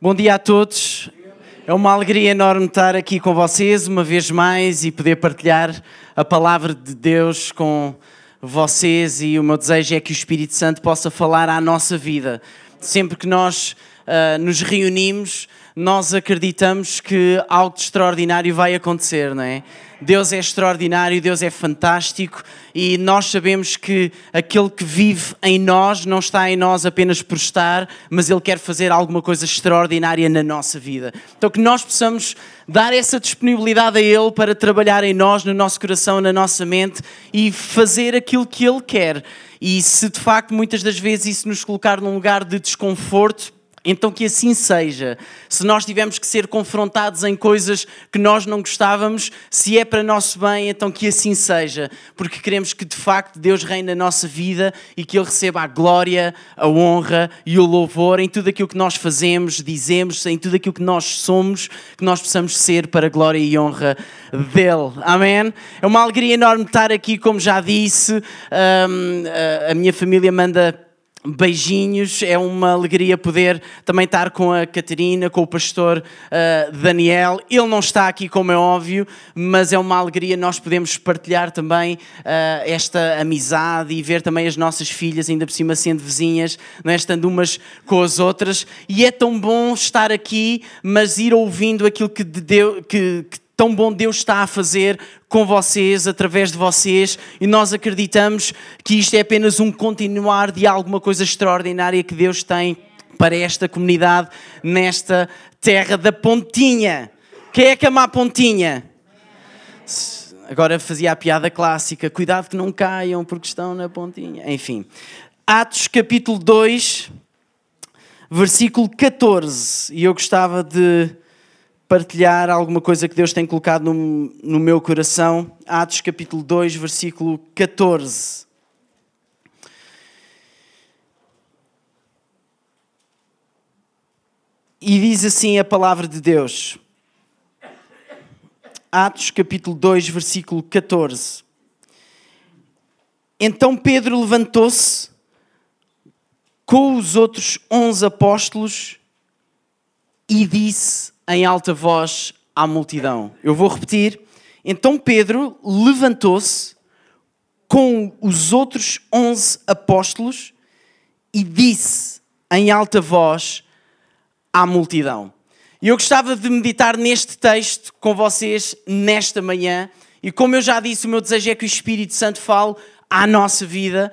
Bom dia a todos. É uma alegria enorme estar aqui com vocês uma vez mais e poder partilhar a palavra de Deus com vocês. E o meu desejo é que o Espírito Santo possa falar à nossa vida. Sempre que nós uh, nos reunimos, nós acreditamos que algo extraordinário vai acontecer, não é? Deus é extraordinário, Deus é fantástico e nós sabemos que aquele que vive em nós não está em nós apenas por estar, mas Ele quer fazer alguma coisa extraordinária na nossa vida. Então que nós possamos dar essa disponibilidade a Ele para trabalhar em nós, no nosso coração, na nossa mente e fazer aquilo que Ele quer. E se de facto muitas das vezes isso nos colocar num lugar de desconforto, então que assim seja. Se nós tivermos que ser confrontados em coisas que nós não gostávamos, se é para nosso bem, então que assim seja, porque queremos que de facto Deus reine na nossa vida e que Ele receba a glória, a honra e o louvor em tudo aquilo que nós fazemos, dizemos, em tudo aquilo que nós somos, que nós possamos ser para a glória e honra dele. Amém? É uma alegria enorme estar aqui, como já disse, a minha família manda beijinhos, é uma alegria poder também estar com a Catarina, com o pastor uh, Daniel. Ele não está aqui, como é óbvio, mas é uma alegria nós podemos partilhar também uh, esta amizade e ver também as nossas filhas, ainda por cima sendo vizinhas, não é? estando umas com as outras. E é tão bom estar aqui, mas ir ouvindo aquilo que, Deus, que, que tão bom Deus está a fazer com vocês, através de vocês, e nós acreditamos que isto é apenas um continuar de alguma coisa extraordinária que Deus tem para esta comunidade nesta terra da Pontinha. Quem é que ama a Pontinha? Agora fazia a piada clássica, cuidado que não caiam porque estão na Pontinha. Enfim, Atos capítulo 2, versículo 14, e eu gostava de partilhar alguma coisa que Deus tem colocado no, no meu coração. Atos capítulo 2, versículo 14. E diz assim a palavra de Deus. Atos capítulo 2, versículo 14. Então Pedro levantou-se com os outros onze apóstolos e disse em alta voz à multidão. Eu vou repetir. Então Pedro levantou-se com os outros onze apóstolos e disse em alta voz à multidão. E eu gostava de meditar neste texto com vocês nesta manhã. E como eu já disse, o meu desejo é que o Espírito Santo fale à nossa vida,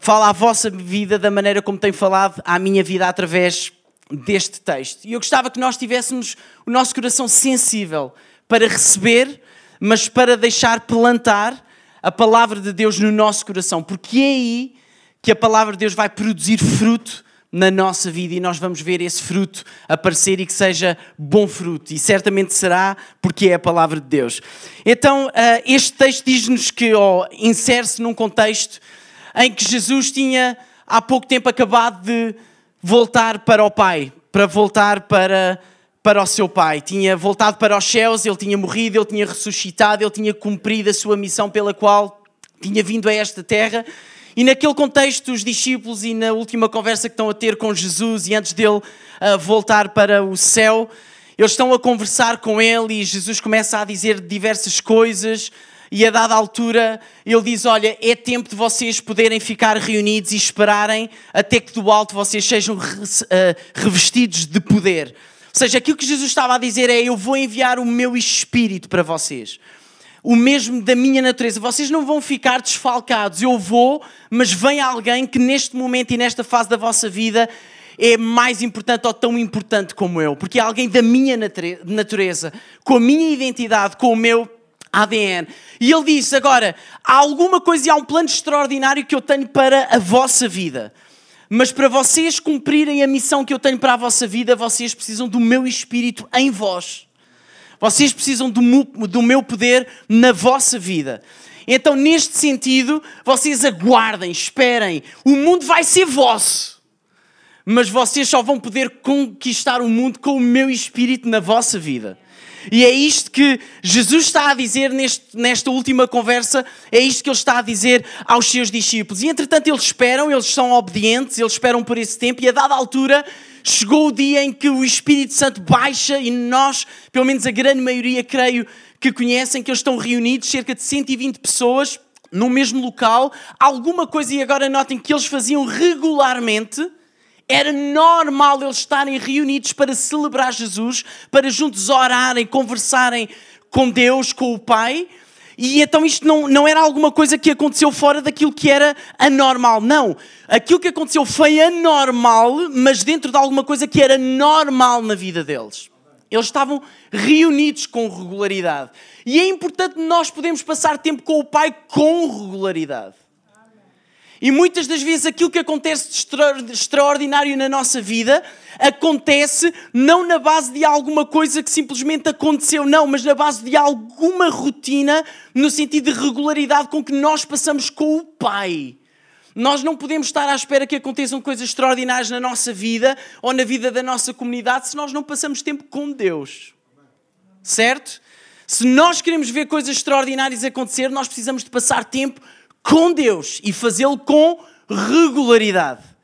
fale à vossa vida da maneira como tem falado à minha vida através deste texto. E eu gostava que nós tivéssemos o nosso coração sensível para receber, mas para deixar plantar a palavra de Deus no nosso coração, porque é aí que a palavra de Deus vai produzir fruto na nossa vida e nós vamos ver esse fruto aparecer e que seja bom fruto, e certamente será porque é a palavra de Deus. Então, eh, este texto diz-nos que oh, insere-se num contexto em que Jesus tinha há pouco tempo acabado de voltar para o Pai, para voltar para, para o seu Pai. Tinha voltado para os céus, ele tinha morrido, ele tinha ressuscitado, ele tinha cumprido a sua missão pela qual tinha vindo a esta terra. E naquele contexto, os discípulos, e na última conversa que estão a ter com Jesus, e antes dele voltar para o céu, eles estão a conversar com ele e Jesus começa a dizer diversas coisas e a dada altura ele diz: Olha, é tempo de vocês poderem ficar reunidos e esperarem até que do alto vocês sejam eh, revestidos de poder. Ou seja, aquilo que Jesus estava a dizer é: Eu vou enviar o meu espírito para vocês. O mesmo da minha natureza. Vocês não vão ficar desfalcados. Eu vou, mas vem alguém que neste momento e nesta fase da vossa vida é mais importante ou tão importante como eu. Porque é alguém da minha natureza, com a minha identidade, com o meu ADN. E ele disse: agora, há alguma coisa e há um plano extraordinário que eu tenho para a vossa vida. Mas para vocês cumprirem a missão que eu tenho para a vossa vida, vocês precisam do meu espírito em vós. Vocês precisam do meu, poder na vossa vida. Então, neste sentido, vocês aguardem, esperem. O mundo vai ser vosso. Mas vocês só vão poder conquistar o mundo com o meu espírito na vossa vida. E é isto que Jesus está a dizer neste, nesta última conversa, é isto que ele está a dizer aos seus discípulos. E entretanto eles esperam, eles são obedientes, eles esperam por esse tempo, e a dada altura chegou o dia em que o Espírito Santo baixa e nós, pelo menos a grande maioria, creio que conhecem, que eles estão reunidos, cerca de 120 pessoas, no mesmo local. Alguma coisa, e agora notem que eles faziam regularmente era normal eles estarem reunidos para celebrar Jesus, para juntos orarem, conversarem com Deus, com o Pai. E então isto não, não era alguma coisa que aconteceu fora daquilo que era anormal. Não. Aquilo que aconteceu foi anormal, mas dentro de alguma coisa que era normal na vida deles. Eles estavam reunidos com regularidade. E é importante nós podermos passar tempo com o Pai com regularidade. E muitas das vezes aquilo que acontece de extraordinário na nossa vida acontece não na base de alguma coisa que simplesmente aconteceu, não, mas na base de alguma rotina, no sentido de regularidade com que nós passamos com o Pai. Nós não podemos estar à espera que aconteçam coisas extraordinárias na nossa vida ou na vida da nossa comunidade se nós não passamos tempo com Deus. Certo? Se nós queremos ver coisas extraordinárias acontecer, nós precisamos de passar tempo com Deus e fazê-lo com regularidade.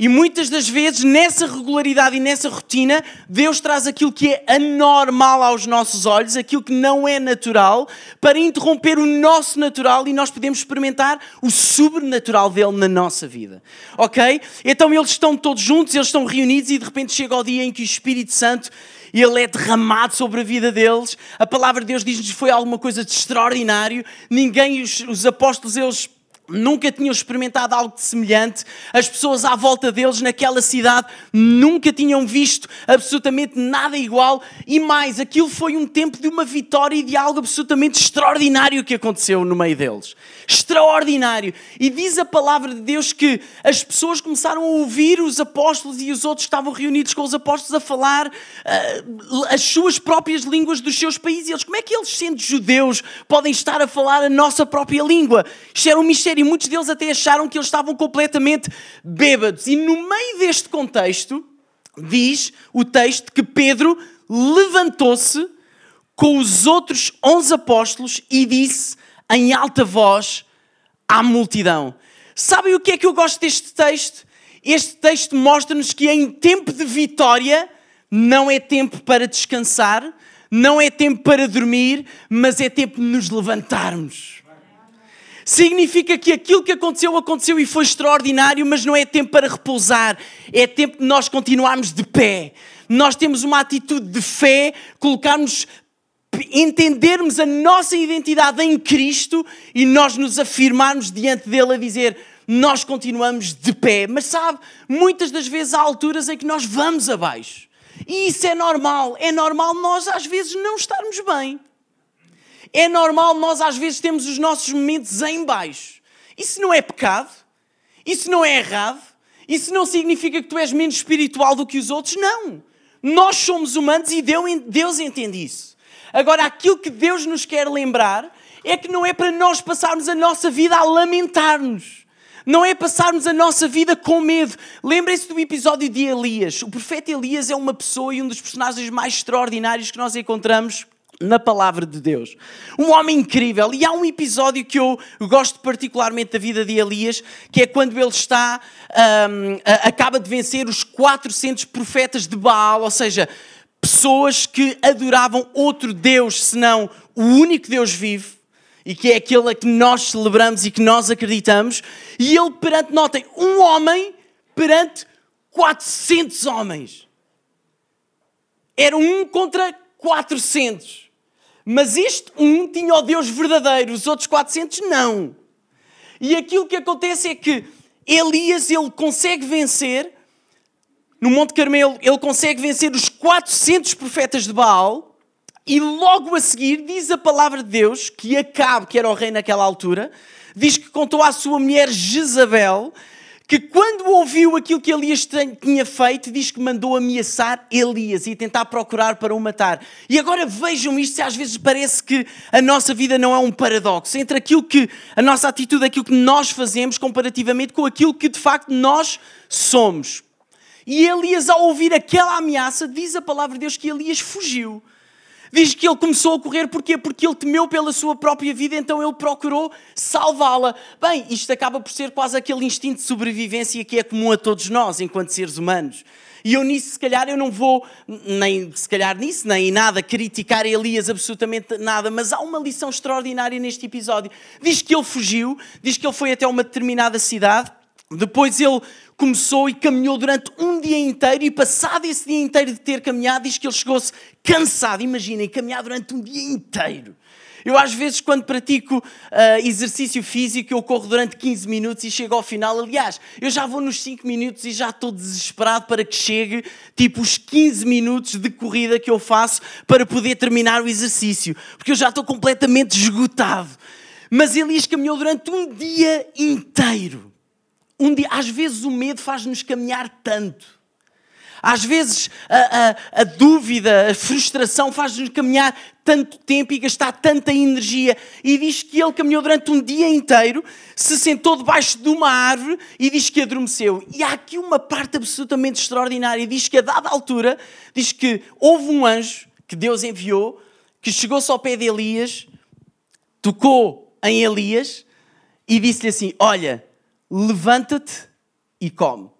E muitas das vezes, nessa regularidade e nessa rotina, Deus traz aquilo que é anormal aos nossos olhos, aquilo que não é natural, para interromper o nosso natural e nós podemos experimentar o sobrenatural dele na nossa vida. Ok? Então eles estão todos juntos, eles estão reunidos e de repente chega o dia em que o Espírito Santo ele é derramado sobre a vida deles. A palavra de Deus diz-nos que foi alguma coisa de extraordinário. Ninguém, os, os apóstolos, eles nunca tinham experimentado algo semelhante. As pessoas à volta deles naquela cidade nunca tinham visto absolutamente nada igual. E mais, aquilo foi um tempo de uma vitória e de algo absolutamente extraordinário que aconteceu no meio deles. Extraordinário. E diz a palavra de Deus que as pessoas começaram a ouvir os apóstolos e os outros que estavam reunidos com os apóstolos a falar uh, as suas próprias línguas dos seus países. E eles, como é que eles, sendo judeus, podem estar a falar a nossa própria língua? Isto era um mistério e muitos deles até acharam que eles estavam completamente bêbados. E no meio deste contexto, diz o texto que Pedro levantou-se com os outros onze apóstolos e disse em alta voz à multidão. Sabem o que é que eu gosto deste texto? Este texto mostra-nos que em tempo de vitória não é tempo para descansar, não é tempo para dormir, mas é tempo de nos levantarmos significa que aquilo que aconteceu, aconteceu e foi extraordinário, mas não é tempo para repousar, é tempo de nós continuarmos de pé. Nós temos uma atitude de fé, colocarmos, entendermos a nossa identidade em Cristo e nós nos afirmarmos diante dele a dizer: nós continuamos de pé. Mas sabe, muitas das vezes há alturas em que nós vamos abaixo. E isso é normal. É normal nós às vezes não estarmos bem. É normal nós às vezes temos os nossos momentos em baixo. Isso não é pecado? Isso não é errado? Isso não significa que tu és menos espiritual do que os outros? Não. Nós somos humanos e Deus entende isso. Agora, aquilo que Deus nos quer lembrar é que não é para nós passarmos a nossa vida a lamentar-nos. Não é passarmos a nossa vida com medo. Lembrem-se do episódio de Elias. O profeta Elias é uma pessoa e um dos personagens mais extraordinários que nós encontramos na palavra de Deus. Um homem incrível. E há um episódio que eu gosto particularmente da vida de Elias, que é quando ele está, um, acaba de vencer os 400 profetas de Baal, ou seja, pessoas que adoravam outro Deus, senão o único Deus vivo. E que é aquele a que nós celebramos e que nós acreditamos. E ele perante, notem, um homem perante 400 homens. Era um contra 400. Mas este um tinha o Deus verdadeiro, os outros 400 não. E aquilo que acontece é que Elias ele consegue vencer, no Monte Carmelo, ele consegue vencer os 400 profetas de Baal, e logo a seguir diz a palavra de Deus que Acabe, que era o rei naquela altura, diz que contou à sua mulher Jezabel que quando ouviu aquilo que Elias tinha feito, diz que mandou ameaçar Elias e tentar procurar para o matar. E agora vejam isto, se às vezes parece que a nossa vida não é um paradoxo entre aquilo que a nossa atitude, aquilo que nós fazemos comparativamente com aquilo que de facto nós somos. E Elias, ao ouvir aquela ameaça, diz a palavra de Deus que Elias fugiu. Diz que ele começou a correr porquê? Porque ele temeu pela sua própria vida, então ele procurou salvá-la. Bem, isto acaba por ser quase aquele instinto de sobrevivência que é comum a todos nós, enquanto seres humanos. E eu nisso, se calhar, eu não vou, nem se calhar nisso, nem em nada, criticar Elias absolutamente nada, mas há uma lição extraordinária neste episódio. Diz que ele fugiu, diz que ele foi até uma determinada cidade, depois ele começou e caminhou durante um dia inteiro, e passado esse dia inteiro de ter caminhado, diz que ele chegou-se cansado. Imaginem, caminhar durante um dia inteiro. Eu, às vezes, quando pratico uh, exercício físico, eu corro durante 15 minutos e chego ao final. Aliás, eu já vou nos 5 minutos e já estou desesperado para que chegue, tipo, os 15 minutos de corrida que eu faço para poder terminar o exercício, porque eu já estou completamente esgotado. Mas Elias caminhou durante um dia inteiro. Um dia, às vezes o medo faz-nos caminhar tanto. Às vezes a, a, a dúvida, a frustração faz-nos caminhar tanto tempo e gastar tanta energia. E diz que ele caminhou durante um dia inteiro, se sentou debaixo de uma árvore e diz que adormeceu. E há aqui uma parte absolutamente extraordinária. Diz que a dada altura, diz que houve um anjo que Deus enviou, que chegou-se ao pé de Elias, tocou em Elias e disse-lhe assim: Olha, levanta-te e come.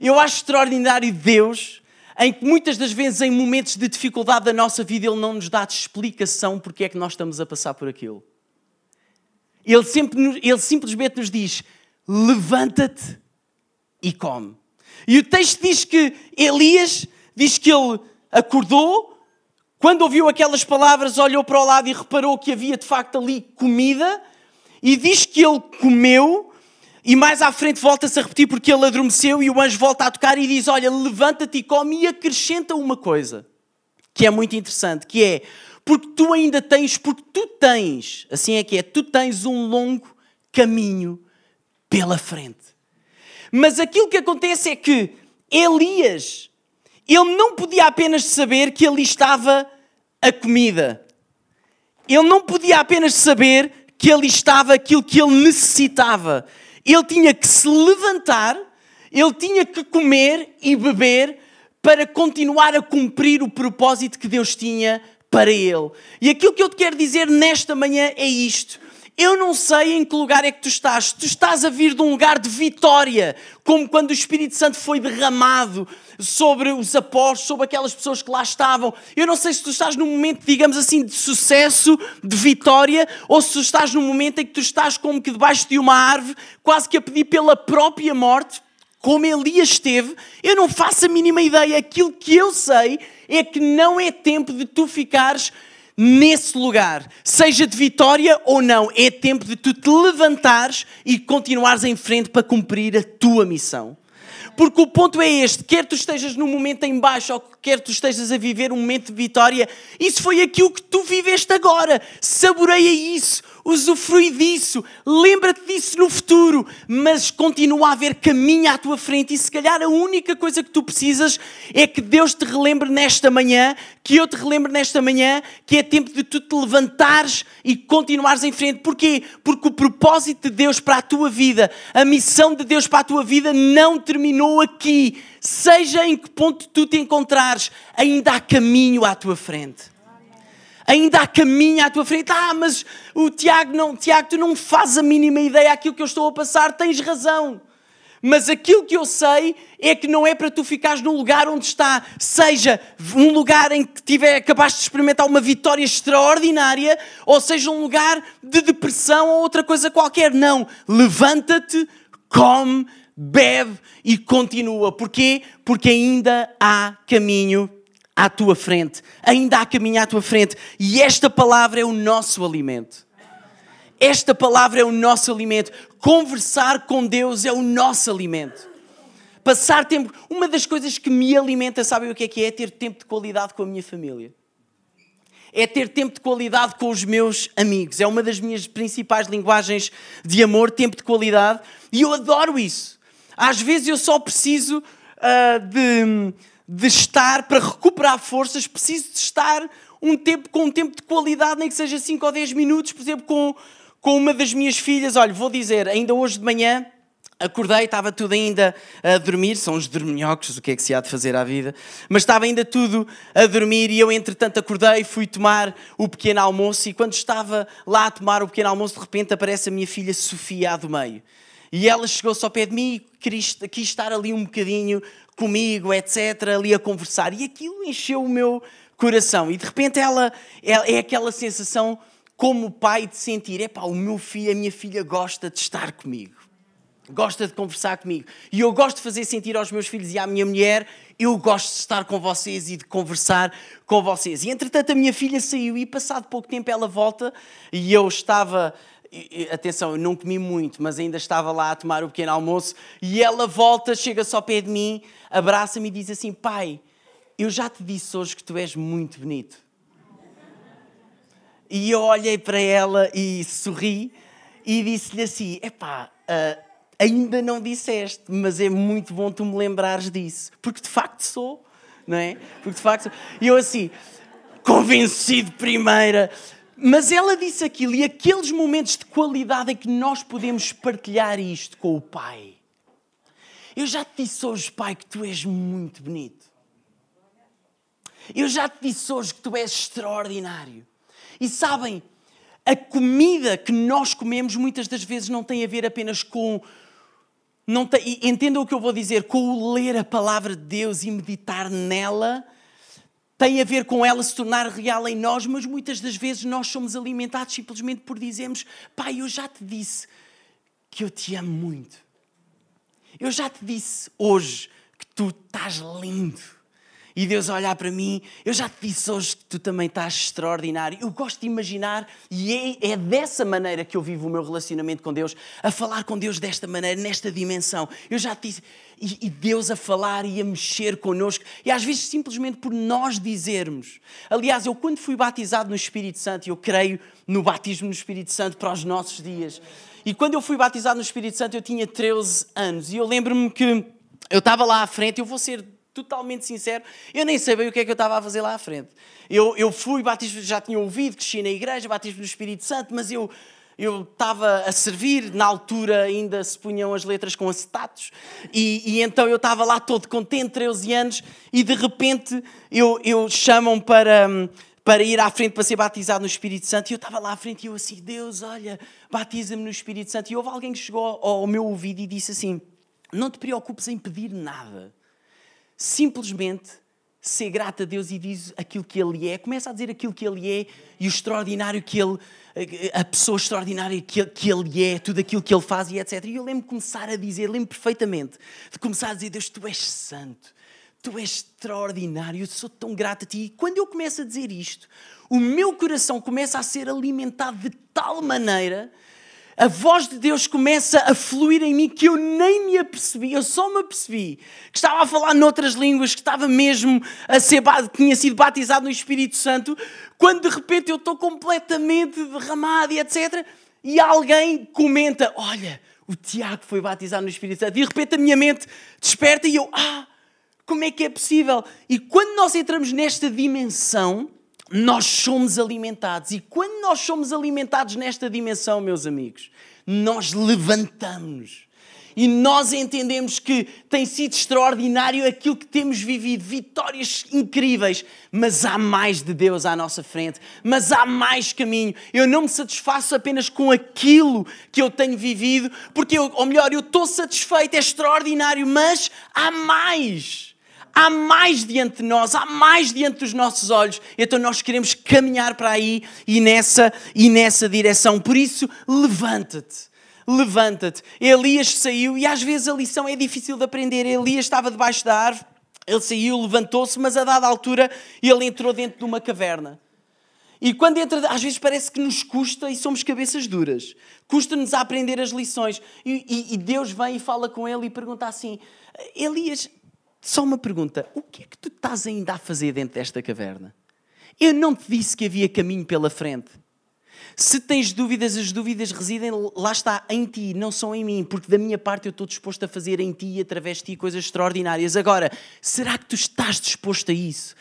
Eu acho extraordinário Deus, em que muitas das vezes, em momentos de dificuldade da nossa vida, Ele não nos dá explicação porque é que nós estamos a passar por aquilo. Ele, sempre, ele simplesmente nos diz: levanta-te e come. E o texto diz que Elias diz que ele acordou, quando ouviu aquelas palavras, olhou para o lado e reparou que havia de facto ali comida, e diz que ele comeu, e mais à frente volta-se a repetir porque ele adormeceu e o anjo volta a tocar e diz: Olha, levanta-te e come, e acrescenta uma coisa que é muito interessante, que é porque tu ainda tens, porque tu tens, assim é que é, tu tens um longo caminho pela frente. Mas aquilo que acontece é que Elias, ele não podia apenas saber que ali estava a comida. Ele não podia apenas saber que ali estava aquilo que ele necessitava ele tinha que se levantar, ele tinha que comer e beber para continuar a cumprir o propósito que Deus tinha para ele. E aquilo que eu te quero dizer nesta manhã é isto. Eu não sei em que lugar é que tu estás. Tu estás a vir de um lugar de vitória, como quando o Espírito Santo foi derramado sobre os apóstolos, sobre aquelas pessoas que lá estavam. Eu não sei se tu estás num momento, digamos assim, de sucesso, de vitória, ou se tu estás num momento em que tu estás como que debaixo de uma árvore, quase que a pedir pela própria morte, como Elias esteve. Eu não faço a mínima ideia. Aquilo que eu sei é que não é tempo de tu ficares nesse lugar, seja de vitória ou não, é tempo de tu te levantares e continuares em frente para cumprir a tua missão. Porque o ponto é este: quer tu estejas num momento em baixo ou quer tu estejas a viver um momento de vitória, isso foi aquilo que tu viveste agora. Saboreia isso usufrui disso, lembra-te disso no futuro, mas continua a haver caminho à tua frente e se calhar a única coisa que tu precisas é que Deus te relembre nesta manhã, que eu te relembre nesta manhã, que é tempo de tu te levantares e continuares em frente. Porquê? Porque o propósito de Deus para a tua vida, a missão de Deus para a tua vida não terminou aqui. Seja em que ponto tu te encontrares, ainda há caminho à tua frente ainda há caminho à tua frente. Ah, mas o Tiago não, Tiago, tu não fazes a mínima ideia daquilo que eu estou a passar, tens razão. Mas aquilo que eu sei é que não é para tu ficares num lugar onde está, seja um lugar em que tiver, acabaste de experimentar uma vitória extraordinária, ou seja um lugar de depressão ou outra coisa qualquer. Não. Levanta-te, come, bebe e continua. Porquê? Porque ainda há caminho à tua frente, ainda há caminho à tua frente, e esta palavra é o nosso alimento. Esta palavra é o nosso alimento. Conversar com Deus é o nosso alimento. Passar tempo. Uma das coisas que me alimenta, sabem o que é que é? É ter tempo de qualidade com a minha família. É ter tempo de qualidade com os meus amigos. É uma das minhas principais linguagens de amor, tempo de qualidade. E eu adoro isso. Às vezes eu só preciso uh, de de estar, para recuperar forças, preciso de estar um tempo, com um tempo de qualidade, nem que seja 5 ou 10 minutos, por exemplo, com, com uma das minhas filhas. Olha, vou dizer, ainda hoje de manhã Acordei, estava tudo ainda a dormir, são os dorminhocos, o que é que se há de fazer à vida? Mas estava ainda tudo a dormir e eu, entretanto, acordei, fui tomar o pequeno almoço e quando estava lá a tomar o pequeno almoço, de repente aparece a minha filha Sofia do meio. E ela chegou-se ao pé de mim e quis, quis estar ali um bocadinho comigo, etc., ali a conversar. E aquilo encheu o meu coração. E de repente ela é, é aquela sensação, como pai, de sentir: epá, o meu filho, a minha filha gosta de estar comigo gosta de conversar comigo. E eu gosto de fazer sentir aos meus filhos e à minha mulher, eu gosto de estar com vocês e de conversar com vocês. E entretanto a minha filha saiu e passado pouco tempo ela volta e eu estava atenção, eu não comi muito, mas ainda estava lá a tomar o pequeno almoço e ela volta, chega só ao pé de mim, abraça-me e diz assim: "Pai, eu já te disse hoje que tu és muito bonito". E eu olhei para ela e sorri e disse-lhe assim: "Epá, uh, ainda não disseste, mas é muito bom tu me lembrares disso, porque de facto sou, não é? Porque de facto sou. E eu assim, convencido primeira, mas ela disse aquilo e aqueles momentos de qualidade em que nós podemos partilhar isto com o Pai. Eu já te disse hoje, Pai, que tu és muito bonito. Eu já te disse hoje que tu és extraordinário. E sabem, a comida que nós comemos muitas das vezes não tem a ver apenas com não tem, entendam o que eu vou dizer, com o ler a palavra de Deus e meditar nela, tem a ver com ela se tornar real em nós, mas muitas das vezes nós somos alimentados simplesmente por dizermos: Pai, eu já te disse que eu te amo muito. Eu já te disse hoje que tu estás lindo e Deus olhar para mim, eu já te disse hoje que tu também estás extraordinário. Eu gosto de imaginar, e é, é, dessa maneira que eu vivo o meu relacionamento com Deus, a falar com Deus desta maneira, nesta dimensão. Eu já te disse, e, e Deus a falar e a mexer connosco, e às vezes simplesmente por nós dizermos. Aliás, eu quando fui batizado no Espírito Santo, eu creio no batismo no Espírito Santo para os nossos dias. E quando eu fui batizado no Espírito Santo, eu tinha 13 anos, e eu lembro-me que eu estava lá à frente, eu vou ser totalmente sincero, eu nem sabia o que é que eu estava a fazer lá à frente. Eu, eu fui batismo, já tinha ouvido, cresci na igreja, batismo do Espírito Santo, mas eu eu estava a servir, na altura ainda se punham as letras com acetatos, e, e então eu estava lá todo contente, 13 anos, e de repente eu, eu chamam para, para ir à frente para ser batizado no Espírito Santo, e eu estava lá à frente e eu assim, Deus, olha, batiza-me no Espírito Santo, e houve alguém que chegou ao meu ouvido e disse assim, não te preocupes em pedir nada, simplesmente ser grato a Deus e diz aquilo que Ele é, começa a dizer aquilo que Ele é e o extraordinário que Ele, a pessoa extraordinária que, que Ele é, tudo aquilo que Ele faz e etc. E eu lembro de começar a dizer, lembro perfeitamente, de começar a dizer: Deus, tu és santo, tu és extraordinário, eu sou tão grato a Ti. E quando eu começo a dizer isto, o meu coração começa a ser alimentado de tal maneira a voz de Deus começa a fluir em mim que eu nem me apercebi, eu só me apercebi que estava a falar noutras línguas, que estava mesmo a ser, tinha sido batizado no Espírito Santo, quando de repente eu estou completamente derramado e etc. E alguém comenta: Olha, o Tiago foi batizado no Espírito Santo. E de repente a minha mente desperta e eu, ah, como é que é possível? E quando nós entramos nesta dimensão, nós somos alimentados. E quando nós somos alimentados nesta dimensão, meus amigos, nós levantamos. E nós entendemos que tem sido extraordinário aquilo que temos vivido, vitórias incríveis, mas há mais de Deus à nossa frente, mas há mais caminho. Eu não me satisfaço apenas com aquilo que eu tenho vivido, porque eu, ou melhor, eu estou satisfeito, é extraordinário, mas há mais há mais diante de nós, há mais diante dos nossos olhos. Então nós queremos caminhar para aí e nessa, e nessa direção. Por isso, levanta-te. Levanta-te. Elias saiu e às vezes a lição é difícil de aprender. Elias estava debaixo da árvore, ele saiu, levantou-se, mas a dada altura ele entrou dentro de uma caverna. E quando entra, às vezes parece que nos custa e somos cabeças duras. Custa-nos a aprender as lições. E, e, e Deus vem e fala com ele e pergunta assim: Elias, só uma pergunta: o que é que tu estás ainda a fazer dentro desta caverna? Eu não te disse que havia caminho pela frente. Se tens dúvidas, as dúvidas residem, lá está, em ti, não são em mim, porque da minha parte eu estou disposto a fazer em ti e através de ti coisas extraordinárias. Agora, será que tu estás disposto a isso?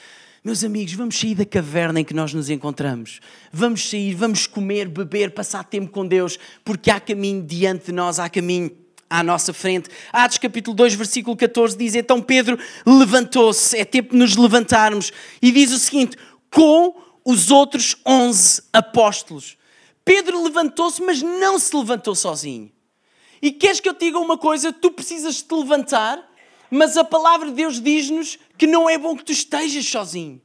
Meus amigos, vamos sair da caverna em que nós nos encontramos. Vamos sair, vamos comer, beber, passar tempo com Deus, porque há caminho diante de nós, há caminho à nossa frente. Atos capítulo 2, versículo 14 diz: Então Pedro levantou-se, é tempo de nos levantarmos, e diz o seguinte: com os outros 11 apóstolos. Pedro levantou-se, mas não se levantou sozinho. E queres que eu te diga uma coisa? Tu precisas te levantar, mas a palavra de Deus diz-nos que não é bom que tu estejas sozinho.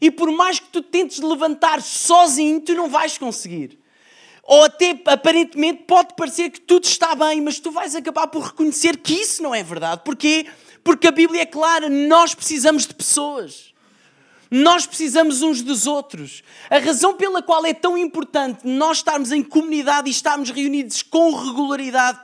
E por mais que tu tentes levantar sozinho, tu não vais conseguir. Ou até aparentemente pode parecer que tudo está bem, mas tu vais acabar por reconhecer que isso não é verdade. Porquê? Porque a Bíblia é clara, nós precisamos de pessoas. Nós precisamos uns dos outros. A razão pela qual é tão importante nós estarmos em comunidade e estarmos reunidos com regularidade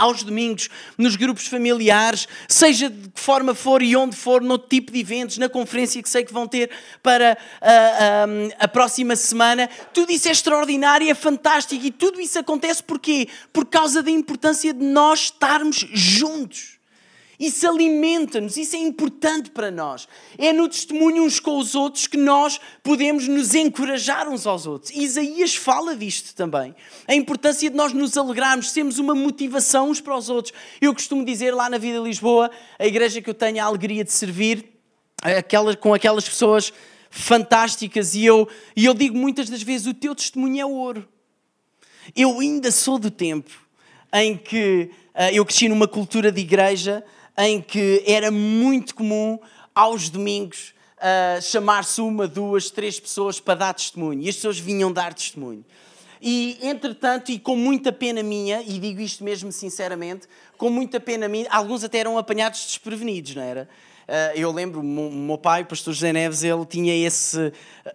aos domingos, nos grupos familiares, seja de que forma for e onde for, no tipo de eventos, na conferência que sei que vão ter para a, ah, a, ah, a próxima semana. Tudo isso é extraordinário, é fantástico e tudo isso acontece porquê? Por causa da importância de nós estarmos juntos. Isso alimenta-nos, isso é importante para nós. É no testemunho uns com os outros que nós podemos nos encorajar uns aos outros. Isaías fala disto também. A importância de nós nos alegrarmos, sermos uma motivação uns para os outros. Eu costumo dizer lá na Vida Lisboa, a igreja que eu tenho a alegria de servir, aquela, com aquelas pessoas fantásticas, e eu, e eu digo muitas das vezes: o teu testemunho é ouro. Eu ainda sou do tempo em que uh, eu cresci numa cultura de igreja em que era muito comum aos domingos uh, chamar-se uma, duas, três pessoas para dar testemunho. E as pessoas vinham dar testemunho. E, entretanto, e com muita pena minha, e digo isto mesmo sinceramente, com muita pena minha, alguns até eram apanhados desprevenidos, não era? Uh, eu lembro, o meu pai, o pastor José Neves, ele tinha esse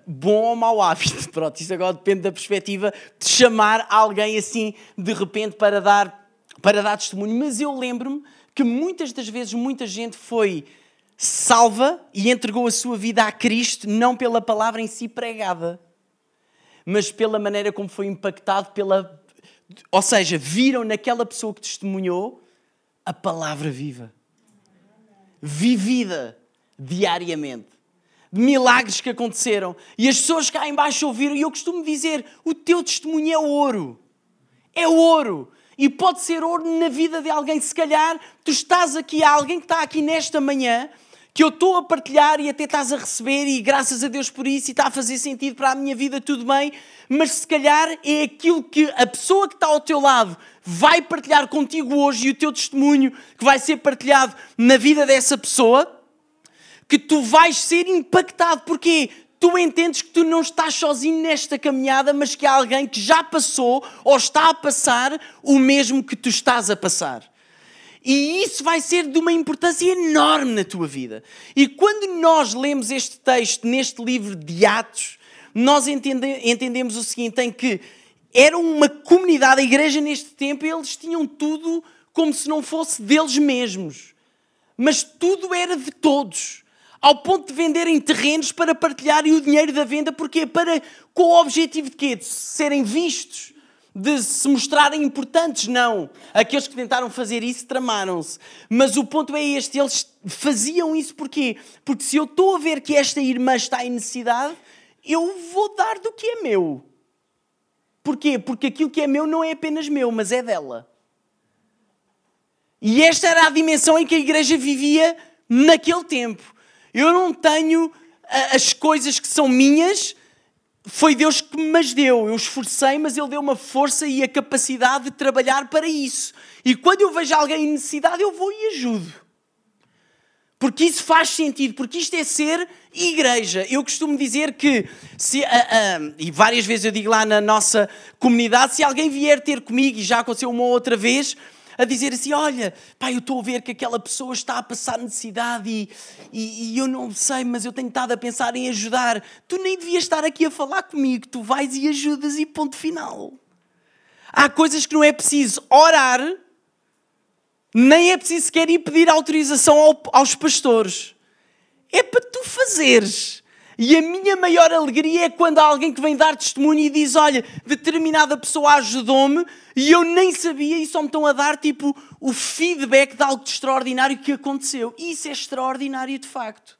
bom ou mau hábito, pronto, isso agora depende da perspectiva, de chamar alguém assim, de repente, para dar, para dar testemunho. Mas eu lembro-me que muitas das vezes muita gente foi salva e entregou a sua vida a Cristo não pela palavra em si pregada, mas pela maneira como foi impactado pela ou seja, viram naquela pessoa que testemunhou a palavra viva. Vivida diariamente. Milagres que aconteceram. E as pessoas cá embaixo ouviram. E eu costumo dizer: o teu testemunho é ouro. É ouro. E pode ser ouro na vida de alguém. Se calhar tu estás aqui, há alguém que está aqui nesta manhã, que eu estou a partilhar e até estás a receber, e graças a Deus por isso, e está a fazer sentido para a minha vida, tudo bem, mas se calhar é aquilo que a pessoa que está ao teu lado vai partilhar contigo hoje e o teu testemunho que vai ser partilhado na vida dessa pessoa, que tu vais ser impactado. Porquê? Tu entendes que tu não estás sozinho nesta caminhada, mas que há alguém que já passou ou está a passar o mesmo que tu estás a passar. E isso vai ser de uma importância enorme na tua vida. E quando nós lemos este texto neste livro de Atos, nós entende, entendemos o seguinte: em que era uma comunidade, a igreja neste tempo, eles tinham tudo como se não fosse deles mesmos. Mas tudo era de todos ao ponto de venderem terrenos para partilharem o dinheiro da venda, porque Para, com o objetivo de quê? De serem vistos, de se mostrarem importantes? Não. Aqueles que tentaram fazer isso tramaram-se. Mas o ponto é este, eles faziam isso porquê? Porque se eu estou a ver que esta irmã está em necessidade, eu vou dar do que é meu. Porquê? Porque aquilo que é meu não é apenas meu, mas é dela. E esta era a dimensão em que a igreja vivia naquele tempo. Eu não tenho as coisas que são minhas, foi Deus que me as deu. Eu esforcei, mas Ele deu uma força e a capacidade de trabalhar para isso. E quando eu vejo alguém em necessidade, eu vou e ajudo. Porque isso faz sentido, porque isto é ser igreja. Eu costumo dizer que, se, uh, uh, e várias vezes eu digo lá na nossa comunidade, se alguém vier ter comigo, e já aconteceu uma outra vez, a dizer assim: Olha, pai, eu estou a ver que aquela pessoa está a passar necessidade e, e, e, eu não sei, mas eu tenho estado a pensar em ajudar. Tu nem devias estar aqui a falar comigo, tu vais e ajudas e ponto final. Há coisas que não é preciso orar, nem é preciso sequer ir pedir autorização ao, aos pastores. É para tu fazeres. E a minha maior alegria é quando há alguém que vem dar testemunho e diz: Olha, determinada pessoa ajudou-me e eu nem sabia e só me estão a dar tipo o feedback de algo de extraordinário que aconteceu. Isso é extraordinário de facto.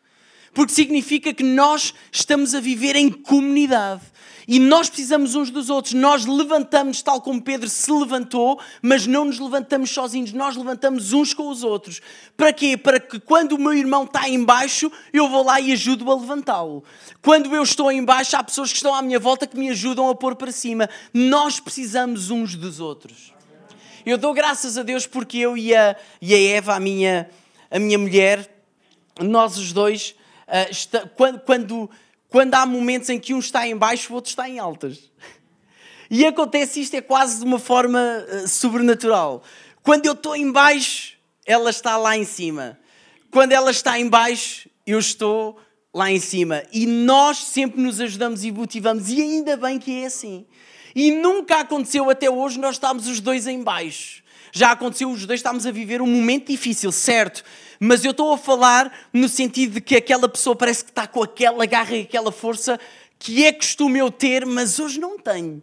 Porque significa que nós estamos a viver em comunidade. E nós precisamos uns dos outros. Nós levantamos tal como Pedro se levantou, mas não nos levantamos sozinhos. Nós levantamos uns com os outros. Para quê? Para que quando o meu irmão está em baixo, eu vou lá e ajudo a levantá-lo. Quando eu estou em baixo, há pessoas que estão à minha volta que me ajudam a pôr para cima. Nós precisamos uns dos outros. Eu dou graças a Deus porque eu e a, e a Eva, a minha, a minha mulher, nós os dois, uh, está, quando, quando quando há momentos em que um está em baixo, o outro está em altas. E acontece isto é quase de uma forma uh, sobrenatural. Quando eu estou em baixo, ela está lá em cima. Quando ela está em baixo, eu estou lá em cima. E nós sempre nos ajudamos e motivamos. E ainda bem que é assim. E nunca aconteceu até hoje nós estamos os dois em baixo. Já aconteceu os dois estamos a viver um momento difícil, certo? Mas eu estou a falar no sentido de que aquela pessoa parece que está com aquela garra e aquela força que é costume eu ter, mas hoje não tenho.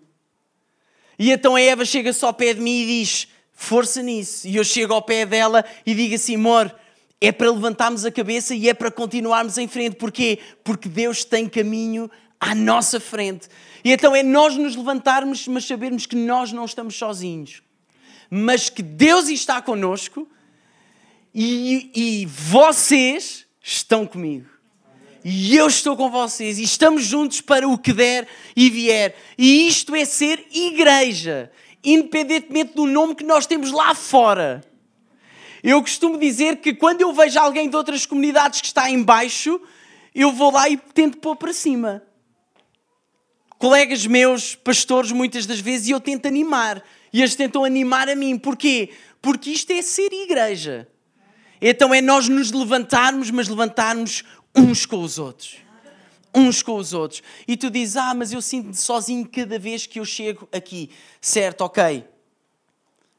E então a Eva chega só ao pé de mim e diz: força nisso. E eu chego ao pé dela e digo assim: amor, é para levantarmos a cabeça e é para continuarmos em frente. Porquê? Porque Deus tem caminho à nossa frente. E então é nós nos levantarmos, mas sabermos que nós não estamos sozinhos, mas que Deus está conosco e, e vocês estão comigo. E eu estou com vocês e estamos juntos para o que der e vier. E isto é ser igreja, independentemente do nome que nós temos lá fora. Eu costumo dizer que quando eu vejo alguém de outras comunidades que está em baixo, eu vou lá e tento pôr para cima. Colegas meus, pastores, muitas das vezes, e eu tento animar. E eles tentam animar a mim. Porquê? Porque isto é ser igreja. Então é nós nos levantarmos, mas levantarmos uns com os outros. Uns com os outros. E tu dizes, ah, mas eu sinto-me sozinho cada vez que eu chego aqui. Certo, ok.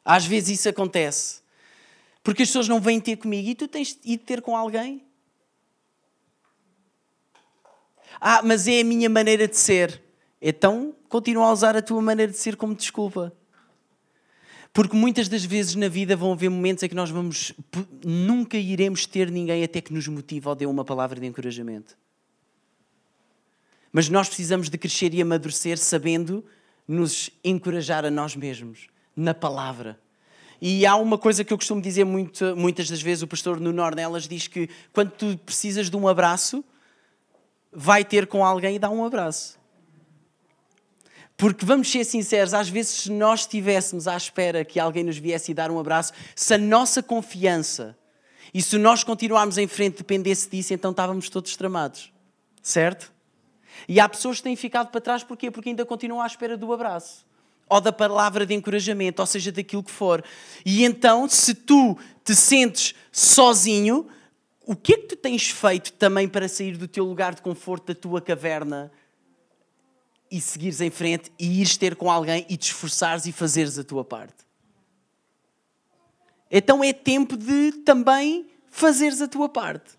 Às vezes isso acontece. Porque as pessoas não vêm ter comigo. E tu tens de ter com alguém? Ah, mas é a minha maneira de ser. Então, continua a usar a tua maneira de ser como desculpa. Porque muitas das vezes na vida vão haver momentos em que nós vamos nunca iremos ter ninguém até que nos motive ou dê uma palavra de encorajamento. Mas nós precisamos de crescer e amadurecer sabendo nos encorajar a nós mesmos na palavra. E há uma coisa que eu costumo dizer muito, muitas das vezes, o pastor no Nornelas diz que quando tu precisas de um abraço, vai ter com alguém e dá um abraço. Porque vamos ser sinceros, às vezes, se nós estivéssemos à espera que alguém nos viesse e dar um abraço, se a nossa confiança e se nós continuarmos em frente dependesse disso, então estávamos todos tramados. Certo? E há pessoas que têm ficado para trás porquê? Porque ainda continuam à espera do abraço ou da palavra de encorajamento, ou seja, daquilo que for. E então, se tu te sentes sozinho, o que é que tu tens feito também para sair do teu lugar de conforto, da tua caverna e seguires em frente e ires ter com alguém e te esforçares e fazeres a tua parte. Então é tempo de também fazeres a tua parte.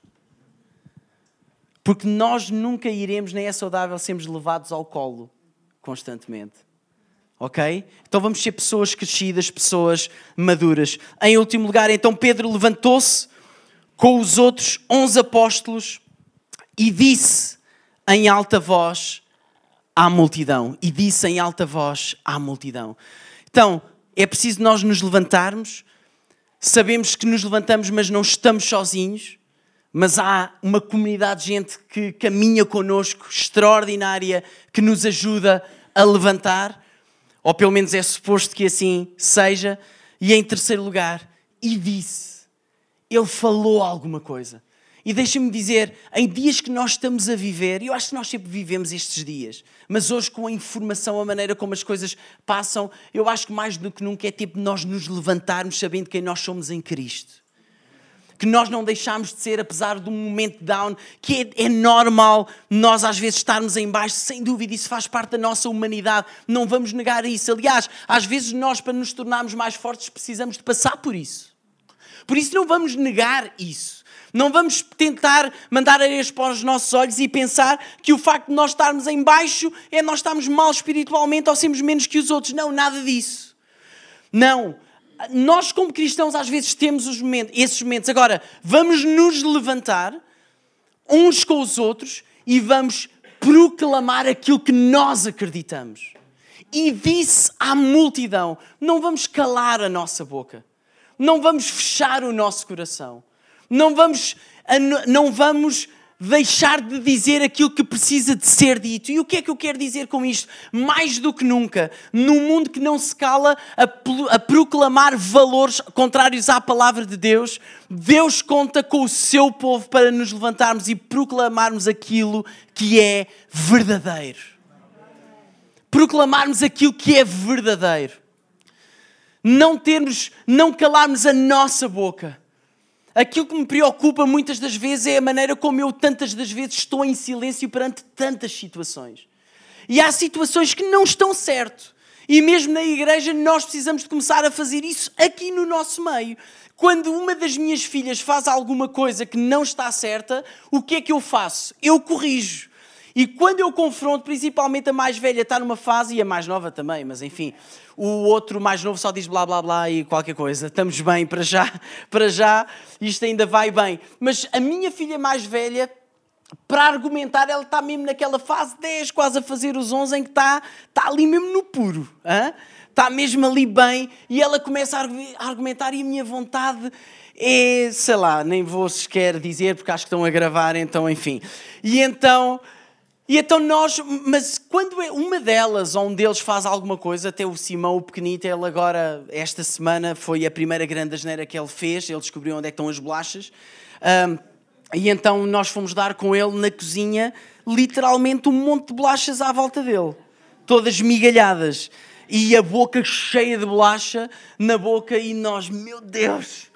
Porque nós nunca iremos, nem é saudável sermos levados ao colo constantemente. Ok? Então vamos ser pessoas crescidas, pessoas maduras. Em último lugar, então Pedro levantou-se com os outros onze apóstolos e disse em alta voz: à multidão e disse em alta voz à multidão. Então, é preciso nós nos levantarmos, sabemos que nos levantamos, mas não estamos sozinhos, mas há uma comunidade de gente que caminha connosco, extraordinária, que nos ajuda a levantar, ou pelo menos é suposto que assim seja. E em terceiro lugar, e disse, ele falou alguma coisa. E deixa-me dizer, em dias que nós estamos a viver, eu acho que nós sempre vivemos estes dias, mas hoje com a informação, a maneira como as coisas passam, eu acho que mais do que nunca é tempo de nós nos levantarmos sabendo quem nós somos em Cristo. Que nós não deixamos de ser, apesar um momento down, que é, é normal nós às vezes estarmos em baixo, sem dúvida, isso faz parte da nossa humanidade, não vamos negar isso. Aliás, às vezes nós, para nos tornarmos mais fortes, precisamos de passar por isso. Por isso não vamos negar isso. Não vamos tentar mandar areias para os nossos olhos e pensar que o facto de nós estarmos em baixo é nós estarmos mal espiritualmente ou sermos menos que os outros. Não, nada disso. Não. Nós, como cristãos, às vezes temos os momentos, esses momentos. Agora, vamos nos levantar uns com os outros e vamos proclamar aquilo que nós acreditamos. E disse à multidão: não vamos calar a nossa boca, não vamos fechar o nosso coração, não vamos, não vamos deixar de dizer aquilo que precisa de ser dito. E o que é que eu quero dizer com isto? Mais do que nunca, num mundo que não se cala a, proclamar valores contrários à palavra de Deus, Deus conta com o seu povo para nos levantarmos e proclamarmos aquilo que é verdadeiro. Proclamarmos aquilo que é verdadeiro. Não termos, não calarmos a nossa boca Aquilo que me preocupa muitas das vezes é a maneira como eu tantas das vezes estou em silêncio perante tantas situações. E há situações que não estão certo. E mesmo na igreja nós precisamos de começar a fazer isso aqui no nosso meio. Quando uma das minhas filhas faz alguma coisa que não está certa, o que é que eu faço? Eu corrijo. E quando eu confronto, principalmente a mais velha está numa fase, e a mais nova também, mas enfim, o outro mais novo só diz blá blá blá e qualquer coisa. Estamos bem para já, para já, isto ainda vai bem. Mas a minha filha mais velha, para argumentar, ela está mesmo naquela fase 10, quase a fazer os 11, em que está, está ali mesmo no puro. Hein? Está mesmo ali bem e ela começa a argumentar e a minha vontade é, sei lá, nem vou sequer dizer porque acho que estão a gravar, então enfim. E então e então nós, mas quando é uma delas ou um deles faz alguma coisa, até o Simão, o pequenito, ele agora, esta semana, foi a primeira grande asneira que ele fez, ele descobriu onde é estão as bolachas, um, e então nós fomos dar com ele na cozinha, literalmente um monte de bolachas à volta dele, todas migalhadas, e a boca cheia de bolacha na boca, e nós, meu Deus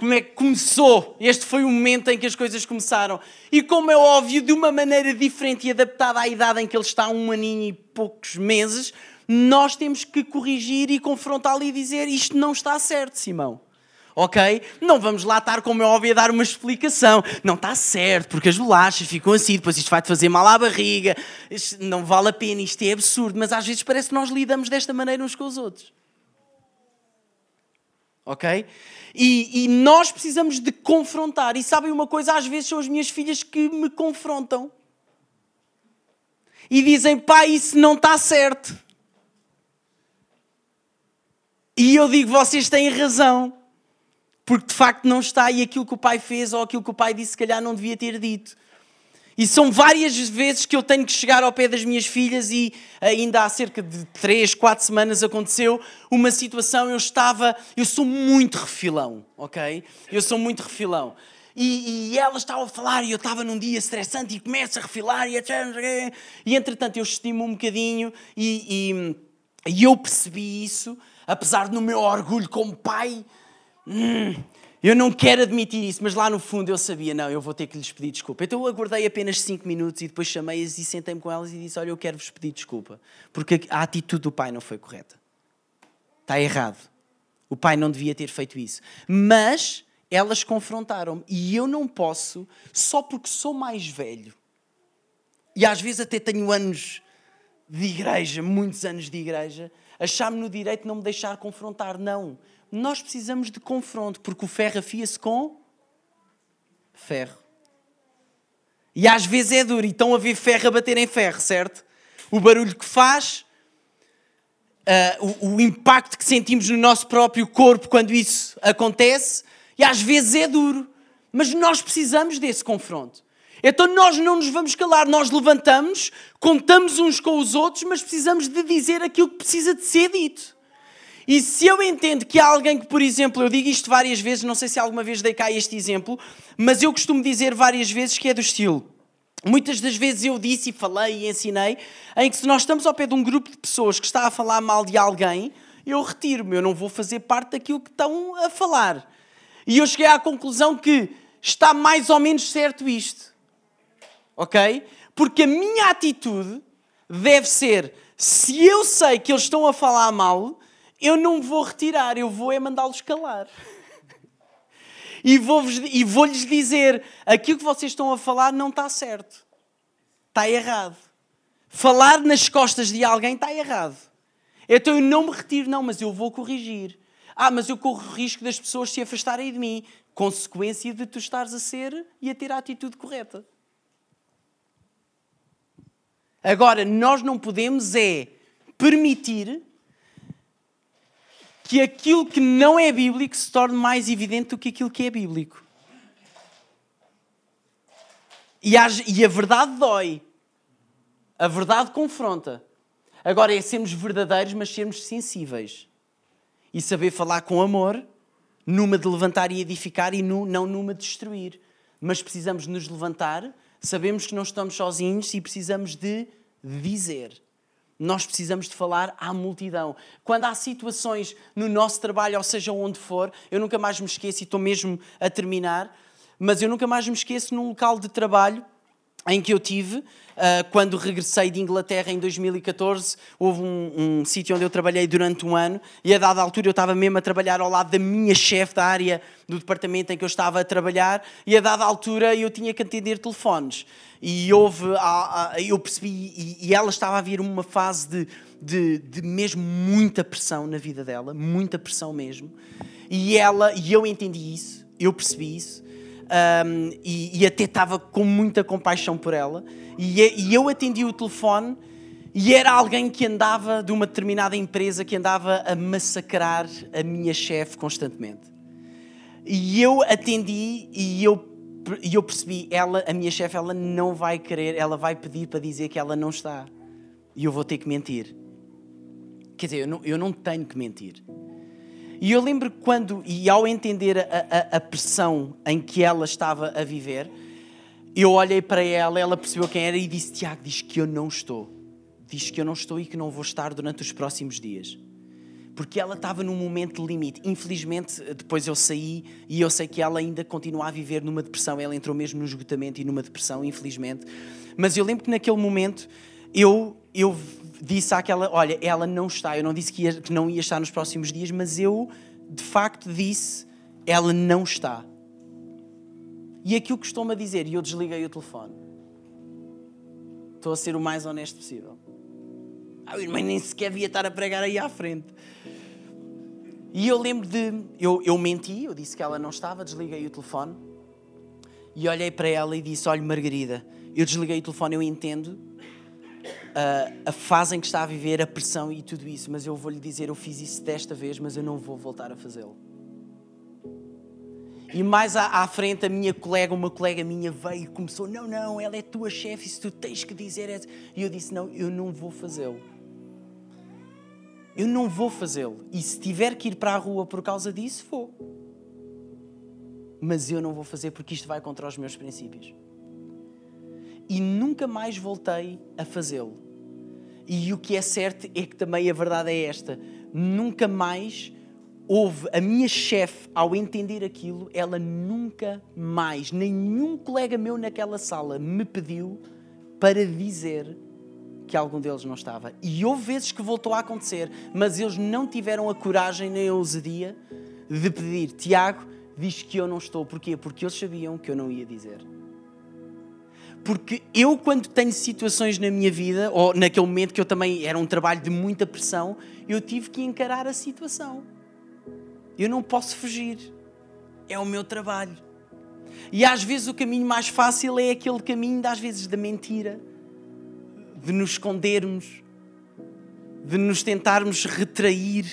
como é que começou. Este foi o momento em que as coisas começaram. E como é óbvio, de uma maneira diferente e adaptada à idade em que ele está, um aninho e poucos meses, nós temos que corrigir e confrontá-lo e dizer isto não está certo, Simão. Ok? Não vamos lá estar, como é óbvio, a dar uma explicação. Não está certo, porque as bolachas ficam assim, depois isto vai-te fazer mal à barriga, isto não vale a pena, isto é absurdo. Mas às vezes parece que nós lidamos desta maneira uns com os outros. Ok? E, e, nós precisamos de confrontar. E sabem uma coisa? Às vezes são as minhas filhas que me confrontam. E dizem, pai, isso não está certo. E eu digo, vocês têm razão. Porque de facto não está. E aquilo que o pai fez ou aquilo que o pai disse, se calhar não devia ter dito. E são várias vezes que eu tenho que chegar ao pé das minhas filhas e ainda há cerca de 3, 4 semanas aconteceu uma situação, eu estava, eu sou muito refilão, ok? Eu sou muito refilão. E, e ela estava a falar e eu estava num dia estressante e começa a refilar e. E entretanto eu estimo um bocadinho e, e, e eu percebi isso, apesar do meu orgulho como pai, hum, eu não quero admitir isso, mas lá no fundo eu sabia, não, eu vou ter que lhes pedir desculpa. Então eu aguardei apenas 5 minutos e depois chamei-as e sentei-me com elas e disse: Olha, eu quero-vos pedir desculpa, porque a atitude do pai não foi correta. Está errado. O pai não devia ter feito isso. Mas elas confrontaram-me e eu não posso, só porque sou mais velho e às vezes até tenho anos de igreja, muitos anos de igreja, achar-me no direito de não me deixar confrontar. Não nós precisamos de confronto, porque o ferro afia-se com ferro. E às vezes é duro, e estão a ver ferro a bater em ferro, certo? O barulho que faz, uh, o, o impacto que sentimos no nosso próprio corpo quando isso acontece, e às vezes é duro, mas nós precisamos desse confronto. Então nós não nos vamos calar, nós levantamos, contamos uns com os outros, mas precisamos de dizer aquilo que precisa de ser dito. E se eu entendo que há alguém que, por exemplo, eu digo isto várias vezes, não sei se alguma vez dei cá este exemplo, mas eu costumo dizer várias vezes que é do estilo. Muitas das vezes eu disse e falei e ensinei em que se nós estamos ao pé de um grupo de pessoas que está a falar mal de alguém, eu retiro-me, eu não vou fazer parte daquilo que estão a falar. E eu cheguei à conclusão que está mais ou menos certo isto. Ok? Porque a minha atitude deve ser: se eu sei que eles estão a falar mal, eu não vou retirar, eu vou é mandá-los calar. E vou-lhes e vou dizer: aquilo que vocês estão a falar não está certo, está errado. Falar nas costas de alguém está errado. Então eu não me retiro, não, mas eu vou corrigir. Ah, mas eu corro o risco das pessoas se afastarem de mim. Consequência de tu estares a ser e a ter a atitude correta. Agora, nós não podemos é permitir que aquilo que não é bíblico se torne mais evidente do que aquilo que é bíblico. E a, verdade dói. A verdade confronta. Agora é sermos verdadeiros, mas sermos sensíveis. E saber falar com amor, numa de levantar e edificar e não numa de destruir. Mas precisamos nos levantar, sabemos que não estamos sozinhos e precisamos de dizer. Nós precisamos de falar à multidão. Quando há situações no nosso trabalho, ou seja onde for, eu nunca mais me esqueço e estou mesmo a terminar, mas eu nunca mais me esqueço num local de trabalho em que eu tive, uh, quando regressei de Inglaterra em 2014, houve um, um sítio onde eu trabalhei durante um ano e a dada altura eu estava mesmo a trabalhar ao lado da minha chefe da área do departamento em que eu estava a trabalhar e a dada altura eu tinha que atender telefones. E houve, eu percebi, e ela estava a vir uma fase de, de, de mesmo muita pressão na vida dela, muita pressão mesmo, e ela, e eu entendi isso, eu percebi isso, um, e, e, até estava com muita compaixão por ela. E, e, eu atendi o telefone e era alguém que andava de uma determinada empresa que andava a massacrar a minha chefe constantemente. E eu atendi e eu, e eu percebi, ela, a minha chefe, ela não vai querer, ela vai pedir para dizer que ela não está. E eu vou ter que mentir. Quer dizer, eu não, eu não tenho que mentir. E eu lembro quando, e ao entender a, a, a, pressão em que ela estava a viver, eu olhei para ela, ela percebeu quem era e disse: Tiago, diz que eu não estou. Diz que eu não estou e que não vou estar durante os próximos dias. Porque ela estava num momento limite. Infelizmente, depois eu saí e eu sei que ela ainda continua a viver numa depressão. Ela entrou mesmo no esgotamento e numa depressão, infelizmente. Mas eu lembro que naquele momento eu, eu disse àquela: Olha, ela não está. Eu não disse que, ia, que não ia estar nos próximos dias, mas eu de facto disse: Ela não está. E aquilo que estou-me a dizer, e eu desliguei o telefone. Estou a ser o mais honesto possível. Ah, o irmão nem sequer devia estar a pregar aí à frente. E eu lembro de. Eu, eu menti, eu disse que ela não estava, desliguei o telefone. E olhei para ela e disse: Olha, Margarida, eu desliguei o telefone, eu entendo a, a fase em que está a viver, a pressão e tudo isso, mas eu vou lhe dizer: eu fiz isso desta vez, mas eu não vou voltar a fazê-lo. E mais à, à, frente, a minha colega, uma colega minha veio e começou: Não, não, ela é tua chefe, isso tu tens que dizer. É... E eu disse: Não, eu não vou fazê-lo. Eu não vou fazê-lo. E se tiver que ir para a rua por causa disso, vou. Mas eu não vou fazer porque isto vai contra os meus princípios e nunca mais voltei a fazê-lo. E o que é certo é que também a verdade é esta: nunca mais houve. A minha chefe, ao entender aquilo, ela nunca mais, nenhum colega meu naquela sala me pediu para dizer que algum deles não estava. E houve vezes que voltou a acontecer, mas eles não tiveram a coragem nem a ousadia de pedir: Tiago, diz que eu não estou. Porquê? Porque eles sabiam que eu não ia dizer. Porque eu, quando tenho situações na minha vida, ou naquele momento que eu também era um trabalho de muita pressão, eu tive que encarar a situação. Eu não posso fugir. É o meu trabalho. E às vezes o caminho mais fácil é aquele caminho, às vezes, da mentira, de nos escondermos, de nos tentarmos retrair.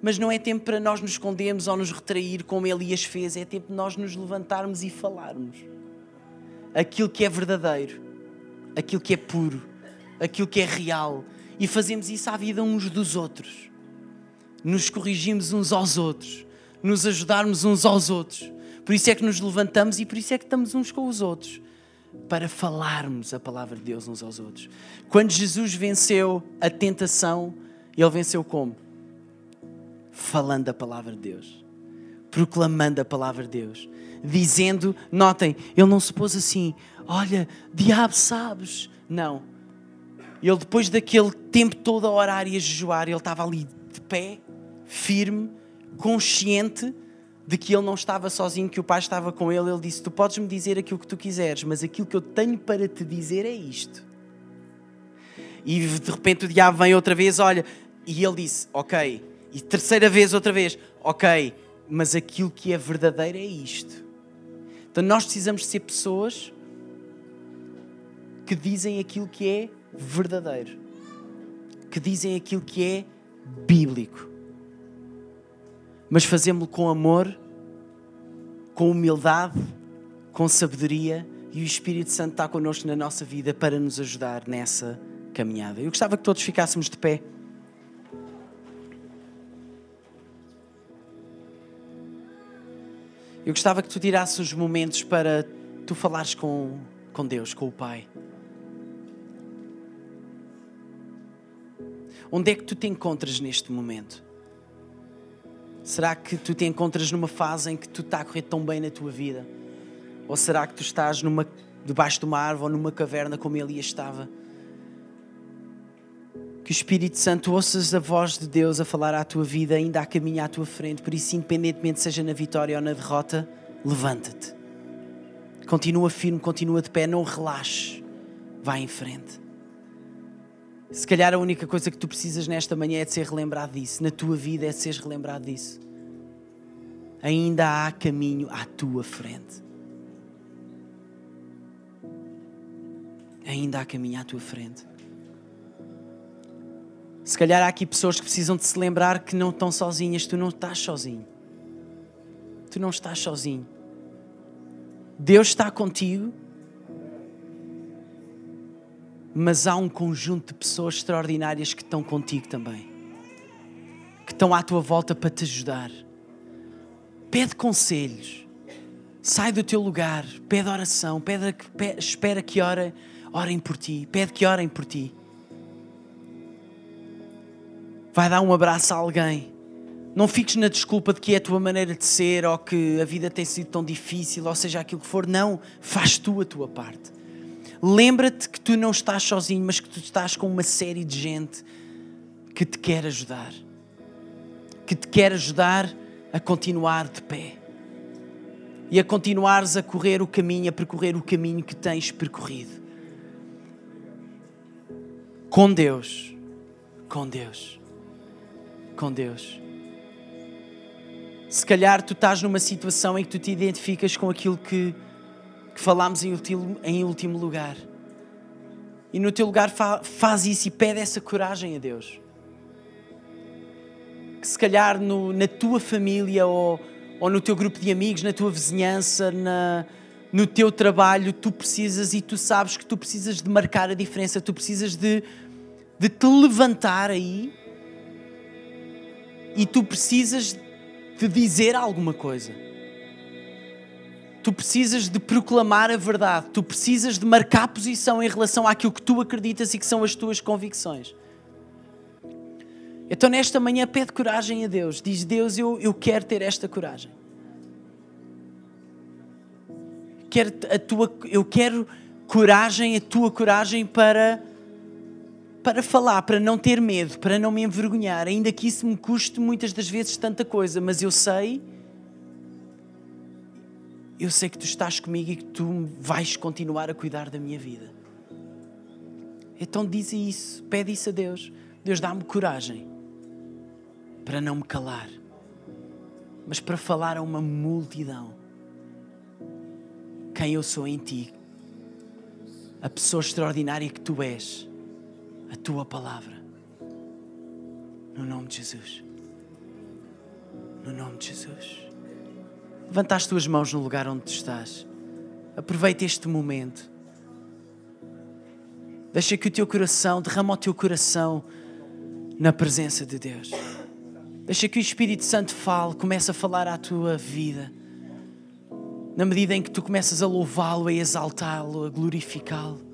Mas não é tempo para nós nos escondermos ou nos retrair como Elias fez, é tempo de nós nos levantarmos e falarmos aquilo que é verdadeiro, aquilo que é puro, aquilo que é real. E fazemos isso à vida uns dos outros. Nos corrigimos uns aos outros, nos ajudarmos uns aos outros. Por isso é que nos levantamos e por isso é que estamos uns com os outros para falarmos a palavra de Deus uns aos outros. Quando Jesus venceu a tentação, ele venceu como? Falando a palavra de Deus, proclamando a palavra de Deus dizendo, notem, ele não se pôs assim, olha, diabo sabes. Não. Ele depois daquele tempo todo a orar e a jejuar, ele estava ali de pé, firme, consciente de que ele não estava sozinho, que o Pai estava com ele. Ele disse: Tu podes me dizer aquilo que tu quiseres, mas aquilo que eu tenho para te dizer é isto. E de repente o diabo vem outra vez, olha, e ele disse: Ok. E terceira vez, outra vez: Ok, mas aquilo que é verdadeiro é isto. Então nós precisamos ser pessoas que dizem aquilo que é verdadeiro, que dizem aquilo que é bíblico. Mas fazemos-lo com amor, com humildade, com sabedoria e o Espírito Santo está connosco na nossa vida para nos ajudar nessa caminhada. Eu gostava que todos ficássemos de pé. Eu gostava que tu tirasses os momentos para tu falares com, com Deus, com o Pai. Onde é que tu te encontras neste momento? Será que tu te encontras numa fase em que tu está a correr tão bem na tua vida? Ou será que tu estás numa, debaixo de uma árvore ou numa caverna como Elias estava? Que o Espírito Santo ouças a voz de Deus a falar à tua vida, ainda a caminhar à tua frente. Por isso, independentemente seja na vitória ou na derrota, levanta-te. Continua firme, continua de pé, não relaxe. Vai em frente. Se calhar a única coisa que tu precisas nesta manhã é de ser relembrado disso. Na tua vida é de seres relembrado disso. Ainda há caminho à tua frente. Ainda há caminho à tua frente. Se calhar há aqui pessoas que precisam de se lembrar que não estão sozinhas, tu não estás sozinho. Tu não estás sozinho. Deus está contigo, mas há um conjunto de pessoas extraordinárias que estão contigo também, que estão à tua volta para te ajudar. Pede conselhos, sai do teu lugar, pede oração, pede, pede espera que orem, orem por ti, pede que orem por ti vai dar um abraço a alguém. Não fiques na desculpa de que é a tua maneira de ser ou que a vida tem sido tão difícil, ou seja, aquilo que for. Não, faz tu a tua parte. Lembra-te que tu não estás sozinho, mas que tu estás com uma série de gente que te quer ajudar. Que te quer ajudar a continuar de pé. E a continuares a correr o caminho, a percorrer o caminho que tens percorrido. Com Deus. Com Deus com Deus. Se calhar tu estás numa situação em que tu te identificas com aquilo que, que falámos em último, em último lugar. E no teu lugar fa, faz isso e pede essa coragem a Deus. Que se calhar no, na tua família ou, ou no teu grupo de amigos, na tua vizinhança, na, no teu trabalho, tu precisas e tu sabes que tu precisas de marcar a diferença, tu precisas de, de te levantar aí e tu precisas de dizer alguma coisa. Tu precisas de proclamar a verdade, tu precisas de marcar posição em relação àquilo que tu acreditas e que são as tuas convicções. Então, nesta manhã, pede coragem a Deus. Diz: Deus, eu, eu quero ter esta coragem. Quero a tua, eu quero coragem, a tua coragem para para falar, para não ter medo, para não me envergonhar, ainda que isso me custe muitas das vezes tanta coisa, mas eu sei, eu sei que tu estás comigo e que tu vais continuar a cuidar da minha vida. Então diz isso, pede isso a Deus. Deus dá-me coragem para não me calar, mas para falar a uma multidão quem eu sou em ti, a pessoa extraordinária que tu és a tua palavra. No nome de Jesus. No nome de Jesus. Levanta as tuas mãos no lugar onde tu estás. Aproveita este momento. Deixa que o teu coração, derrama o teu coração na presença de Deus. Deixa que o Espírito Santo fale, comece a falar à tua vida. Na medida em que tu começas a louvá-lo, a exaltá-lo, a glorificá-lo.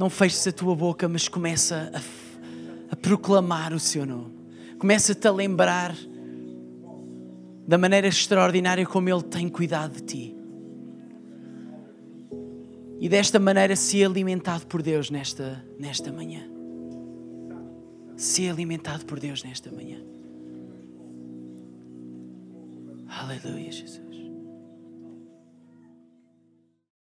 Não feches a tua boca, mas começa a, a proclamar o seu nome. Começa-te a lembrar da maneira extraordinária como Ele tem cuidado de ti. E desta maneira ser alimentado por Deus nesta, nesta manhã. Ser alimentado por Deus nesta manhã. Aleluia, Jesus.